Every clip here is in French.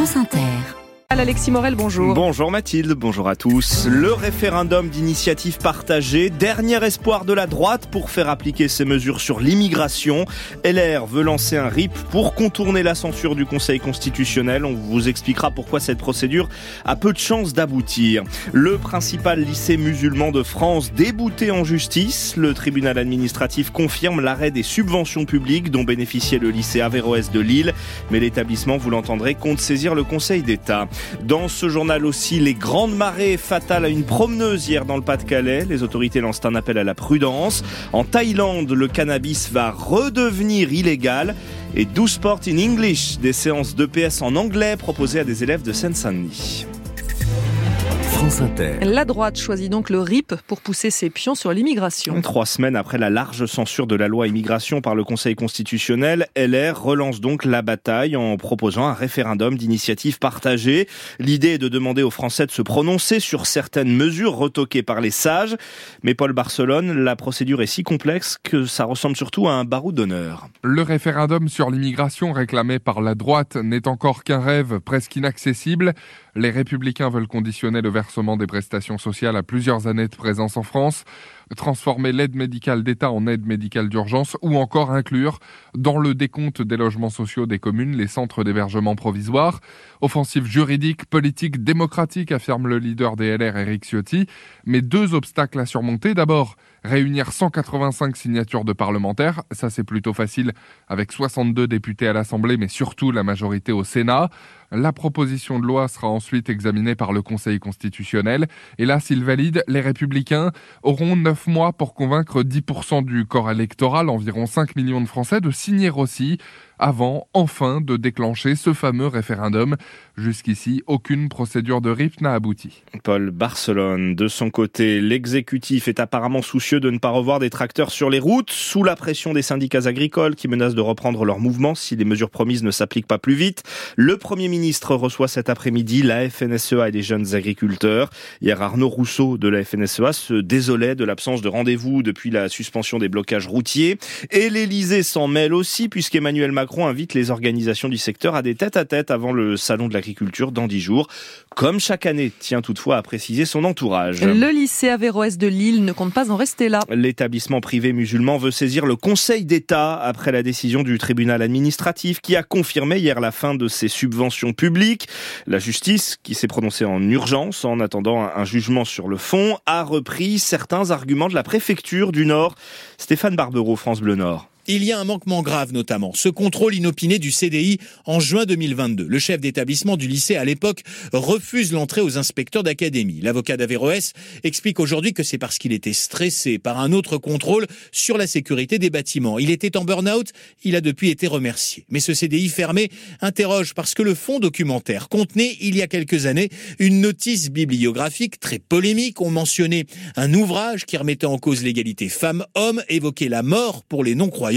France Inter. Alexis Morel, bonjour. Bonjour Mathilde, bonjour à tous. Le référendum d'initiative partagée, dernier espoir de la droite pour faire appliquer ses mesures sur l'immigration. LR veut lancer un RIP pour contourner la censure du Conseil constitutionnel. On vous expliquera pourquoi cette procédure a peu de chances d'aboutir. Le principal lycée musulman de France débouté en justice. Le tribunal administratif confirme l'arrêt des subventions publiques dont bénéficiait le lycée Averroès de Lille. Mais l'établissement, vous l'entendrez, compte saisir le Conseil d'État. Dans ce journal aussi, les grandes marées fatales à une promeneuse hier dans le Pas-de-Calais. Les autorités lancent un appel à la prudence. En Thaïlande, le cannabis va redevenir illégal. Et 12 Sport in English, des séances d'EPS en anglais proposées à des élèves de Seine-Saint-Denis. La droite choisit donc le RIP pour pousser ses pions sur l'immigration. Trois semaines après la large censure de la loi immigration par le Conseil constitutionnel, LR relance donc la bataille en proposant un référendum d'initiative partagée. L'idée est de demander aux Français de se prononcer sur certaines mesures retoquées par les sages. Mais Paul Barcelone, la procédure est si complexe que ça ressemble surtout à un barreau d'honneur. Le référendum sur l'immigration réclamé par la droite n'est encore qu'un rêve presque inaccessible. Les républicains veulent conditionner le versement des prestations sociales à plusieurs années de présence en France, transformer l'aide médicale d'État en aide médicale d'urgence ou encore inclure dans le décompte des logements sociaux des communes les centres d'hébergement provisoire. Offensive juridique, politique, démocratique, affirme le leader des LR Eric Ciotti. Mais deux obstacles à surmonter. D'abord, réunir 185 signatures de parlementaires. Ça, c'est plutôt facile avec 62 députés à l'Assemblée, mais surtout la majorité au Sénat. La proposition de loi sera ensuite examinée par le Conseil constitutionnel. Et là, s'il valide, les républicains auront 9 mois pour convaincre 10% du corps électoral, environ 5 millions de Français, de signer aussi avant enfin de déclencher ce fameux référendum. Jusqu'ici, aucune procédure de RIP n'a abouti. Paul Barcelone, de son côté, l'exécutif est apparemment soucieux de ne pas revoir des tracteurs sur les routes, sous la pression des syndicats agricoles qui menacent de reprendre leur mouvement si les mesures promises ne s'appliquent pas plus vite. Le Premier ministre reçoit cet après-midi la FNSEA et des jeunes agriculteurs. Hier, Arnaud Rousseau de la FNSEA se désolait de l'absence de rendez-vous depuis la suspension des blocages routiers. Et l'Elysée s'en mêle aussi puisqu'Emmanuel Macron Macron invite les organisations du secteur à des tête-à-tête avant le salon de l'agriculture dans dix jours. Comme chaque année, tient toutefois à préciser son entourage. Le lycée Averroès de Lille ne compte pas en rester là. L'établissement privé musulman veut saisir le Conseil d'État après la décision du tribunal administratif qui a confirmé hier la fin de ses subventions publiques. La justice, qui s'est prononcée en urgence en attendant un jugement sur le fond, a repris certains arguments de la préfecture du Nord. Stéphane Barbero, France Bleu Nord. Il y a un manquement grave notamment, ce contrôle inopiné du CDI en juin 2022. Le chef d'établissement du lycée à l'époque refuse l'entrée aux inspecteurs d'académie. L'avocat d'Averroès explique aujourd'hui que c'est parce qu'il était stressé par un autre contrôle sur la sécurité des bâtiments. Il était en burn-out, il a depuis été remercié. Mais ce CDI fermé interroge parce que le fond documentaire contenait il y a quelques années une notice bibliographique très polémique. On mentionnait un ouvrage qui remettait en cause l'égalité femmes-hommes, évoquait la mort pour les non-croyants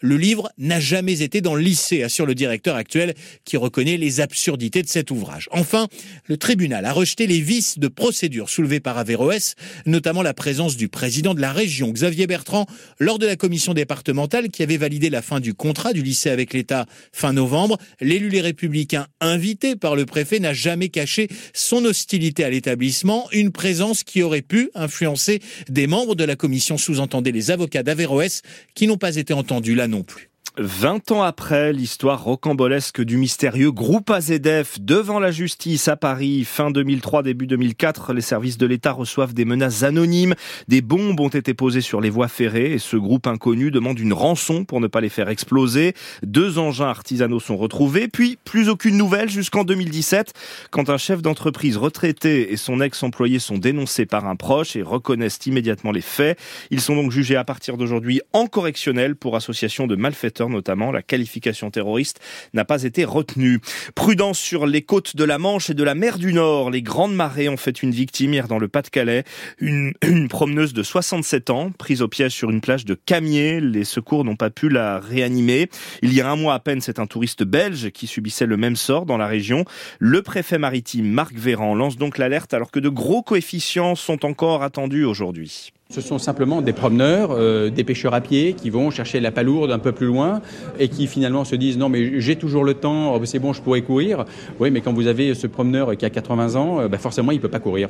le livre n'a jamais été dans le lycée, assure le directeur actuel qui reconnaît les absurdités de cet ouvrage. Enfin, le tribunal a rejeté les vices de procédure soulevés par Averroès, notamment la présence du président de la région, Xavier Bertrand, lors de la commission départementale qui avait validé la fin du contrat du lycée avec l'État fin novembre. L'élu Les Républicains, invité par le préfet, n'a jamais caché son hostilité à l'établissement, une présence qui aurait pu influencer des membres de la commission, sous-entendait les avocats d'Averroès, qui n'ont pas été entendu là non plus. 20 ans après l'histoire rocambolesque du mystérieux groupe AZF devant la justice à Paris, fin 2003, début 2004, les services de l'État reçoivent des menaces anonymes. Des bombes ont été posées sur les voies ferrées et ce groupe inconnu demande une rançon pour ne pas les faire exploser. Deux engins artisanaux sont retrouvés, puis plus aucune nouvelle jusqu'en 2017, quand un chef d'entreprise retraité et son ex-employé sont dénoncés par un proche et reconnaissent immédiatement les faits. Ils sont donc jugés à partir d'aujourd'hui en correctionnel pour association de malfaiteurs notamment. La qualification terroriste n'a pas été retenue. Prudence sur les côtes de la Manche et de la mer du Nord. Les grandes marées ont fait une victime hier dans le Pas-de-Calais. Une, une promeneuse de 67 ans, prise au piège sur une plage de Camier. Les secours n'ont pas pu la réanimer. Il y a un mois à peine, c'est un touriste belge qui subissait le même sort dans la région. Le préfet maritime Marc Véran lance donc l'alerte alors que de gros coefficients sont encore attendus aujourd'hui. Ce sont simplement des promeneurs, euh, des pêcheurs à pied qui vont chercher la palourde un peu plus loin et qui finalement se disent non mais j'ai toujours le temps, oh, c'est bon je pourrais courir. Oui mais quand vous avez ce promeneur qui a 80 ans, euh, bah forcément il ne peut pas courir.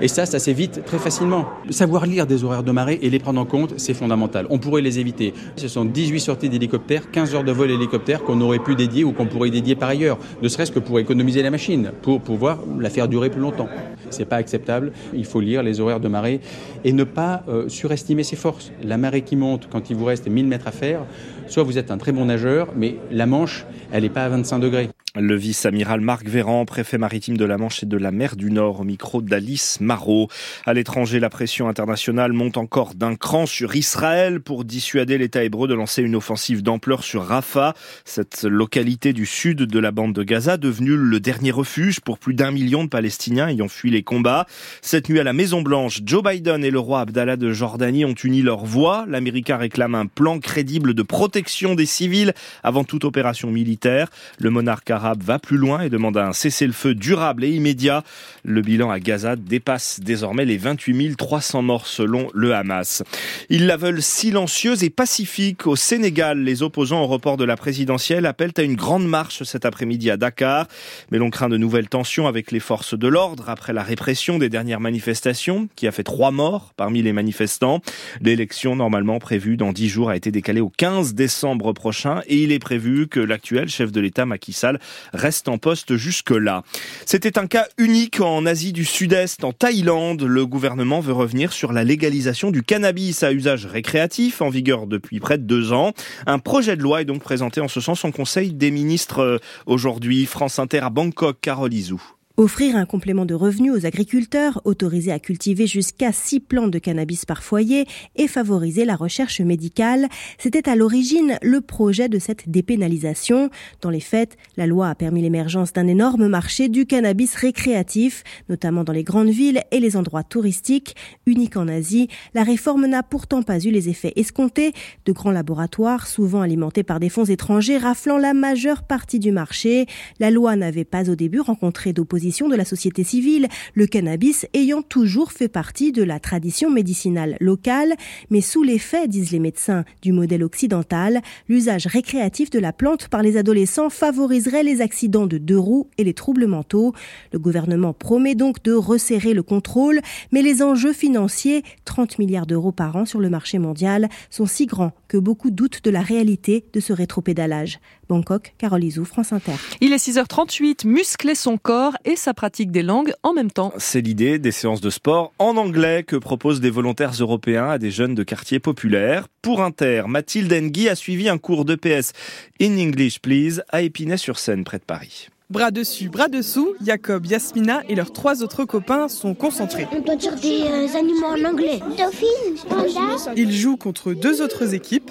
Et ça, ça s'évite très facilement. Savoir lire des horaires de marée et les prendre en compte, c'est fondamental. On pourrait les éviter. Ce sont 18 sorties d'hélicoptère, 15 heures de vol hélicoptère qu'on aurait pu dédier ou qu'on pourrait dédier par ailleurs, ne serait-ce que pour économiser la machine, pour pouvoir la faire durer plus longtemps. C'est pas acceptable. Il faut lire les horaires de marée et ne pas euh, surestimer ses forces. La marée qui monte, quand il vous reste 1000 mètres à faire, soit vous êtes un très bon nageur, mais la Manche, elle n'est pas à 25 degrés. Le vice-amiral Marc Véran, préfet maritime de la Manche et de la mer du Nord, au micro d'Alice Marot. À l'étranger, la pression internationale monte encore d'un cran sur Israël pour dissuader l'État hébreu de lancer une offensive d'ampleur sur Rafah, cette localité du sud de la bande de Gaza, devenue le dernier refuge pour plus d'un million de Palestiniens ayant fui les combats. Cette nuit à la Maison Blanche, Joe Biden et le roi Abdallah de Jordanie ont uni leurs voix. L'Américain réclame un plan crédible de protection des civils avant toute opération militaire. Le monarque arabe va plus loin et demande un cessez-le-feu durable et immédiat. Le bilan à Gaza dépasse désormais les 28 300 morts selon le Hamas. Ils la veulent silencieuse et pacifique. Au Sénégal, les opposants au report de la présidentielle appellent à une grande marche cet après-midi à Dakar. Mais l'on craint de nouvelles tensions avec les forces de l'ordre après la répression des dernières manifestations qui a fait trois morts parmi les manifestants. L'élection normalement prévue dans dix jours a été décalée au 15 décembre prochain et il est prévu que l'actuel chef de l'État Macky Sall reste en poste jusque-là. C'était un cas unique en Asie du Sud-Est, en Thaïlande. Le gouvernement veut revenir sur la légalisation du cannabis à usage récréatif, en vigueur depuis près de deux ans. Un projet de loi est donc présenté en ce sens en Conseil des ministres euh, aujourd'hui. France Inter à Bangkok, Carole Izou. Offrir un complément de revenus aux agriculteurs, autoriser à cultiver jusqu'à six plantes de cannabis par foyer et favoriser la recherche médicale, c'était à l'origine le projet de cette dépénalisation. Dans les faits, la loi a permis l'émergence d'un énorme marché du cannabis récréatif, notamment dans les grandes villes et les endroits touristiques. Unique en Asie, la réforme n'a pourtant pas eu les effets escomptés. De grands laboratoires, souvent alimentés par des fonds étrangers, raflant la majeure partie du marché. La loi n'avait pas au début rencontré d'opposition de la société civile, le cannabis ayant toujours fait partie de la tradition médicinale locale, mais sous l'effet, disent les médecins, du modèle occidental, l'usage récréatif de la plante par les adolescents favoriserait les accidents de deux roues et les troubles mentaux. Le gouvernement promet donc de resserrer le contrôle, mais les enjeux financiers, 30 milliards d'euros par an sur le marché mondial, sont si grands que beaucoup doutent de la réalité de ce rétropédalage. Bangkok, Carole Izou, France Inter. Il est 6h38, muscler son corps et sa pratique des langues en même temps. C'est l'idée des séances de sport en anglais que proposent des volontaires européens à des jeunes de quartiers populaires. Pour Inter, Mathilde Engui a suivi un cours d'EPS In English Please à Épinay-sur-Seine, près de Paris. Bras dessus, bras dessous, Jacob, Yasmina et leurs trois autres copains sont concentrés. On doit dire des euh, animaux en anglais. Dauphine, panda. Ils jouent contre deux autres équipes.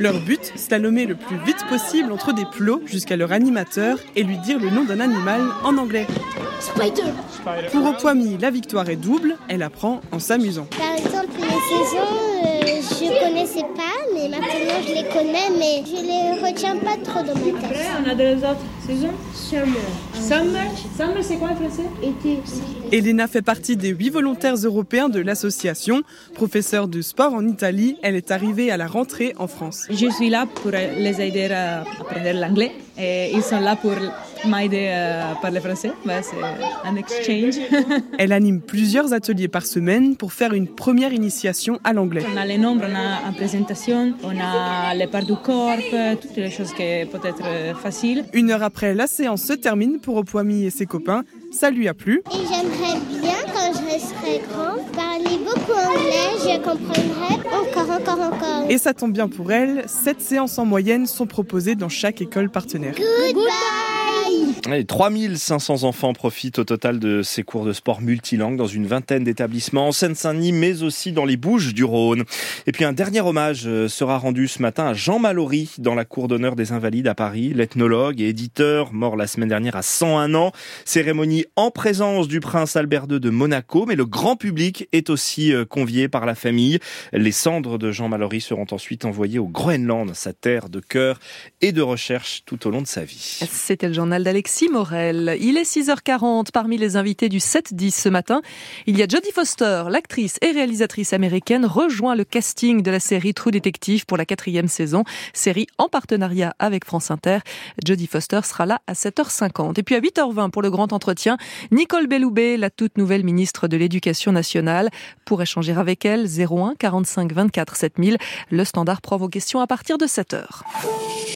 Leur but, slalomer le plus vite possible entre des plots jusqu'à leur animateur et lui dire le nom d'un animal en anglais. Spider. Pour Opoami, la victoire est double, elle apprend en s'amusant. Par exemple, les saisons, euh, je connaissais pas, mais maintenant je les connais, mais je les retiens pas trop dans ma tête. on a deux autres saisons. Summer. Summer. Summer, c'est quoi en français Été. Elena fait partie des huit volontaires européens de l'association. Professeure de sport en Italie, elle est arrivée à la rentrée en France. Je suis là pour les aider à apprendre l'anglais et ils sont là pour m'aider à parler français. Bah, c'est un exchange. Elle anime plusieurs ateliers par semaine pour faire une première initiation à l'anglais. On a les nombres, on a la présentation, on a les parts du corps, toutes les choses qui peuvent être faciles. Une heure après, la séance se termine pour Opoami et ses copains. Ça lui a plu. Et j'aimerais bien, quand je serai grand, parler beaucoup anglais, je comprendrai encore, encore, encore. Et ça tombe bien pour elle, sept séances en moyenne sont proposées dans chaque école partenaire. Goodbye Allez, 3500 enfants profitent au total de ces cours de sport multilangues dans une vingtaine d'établissements en Seine-Saint-Denis, mais aussi dans les Bouches du Rhône. Et puis un dernier hommage euh, sera rendu ce matin à Jean Mallory dans la cour d'honneur des Invalides à Paris, l'ethnologue et éditeur, mort la semaine dernière à 101 ans. Cérémonie en présence du prince Albert II de Monaco, mais le grand public est aussi euh, convié par la famille. Les cendres de Jean Mallory seront ensuite envoyées au Groenland, sa terre de cœur et de recherche tout au long de sa vie. C'était le journal journal Il est 6h40 parmi les invités du 7-10 ce matin. Il y a Jodie Foster, l'actrice et réalisatrice américaine, rejoint le casting de la série True Detective pour la quatrième saison, série en partenariat avec France Inter. Jodie Foster sera là à 7h50. Et puis à 8h20 pour le grand entretien, Nicole Belloubet, la toute nouvelle ministre de l'Éducation nationale. Pour échanger avec elle, 01 45 24 7000. Le standard prend vos questions à partir de 7h.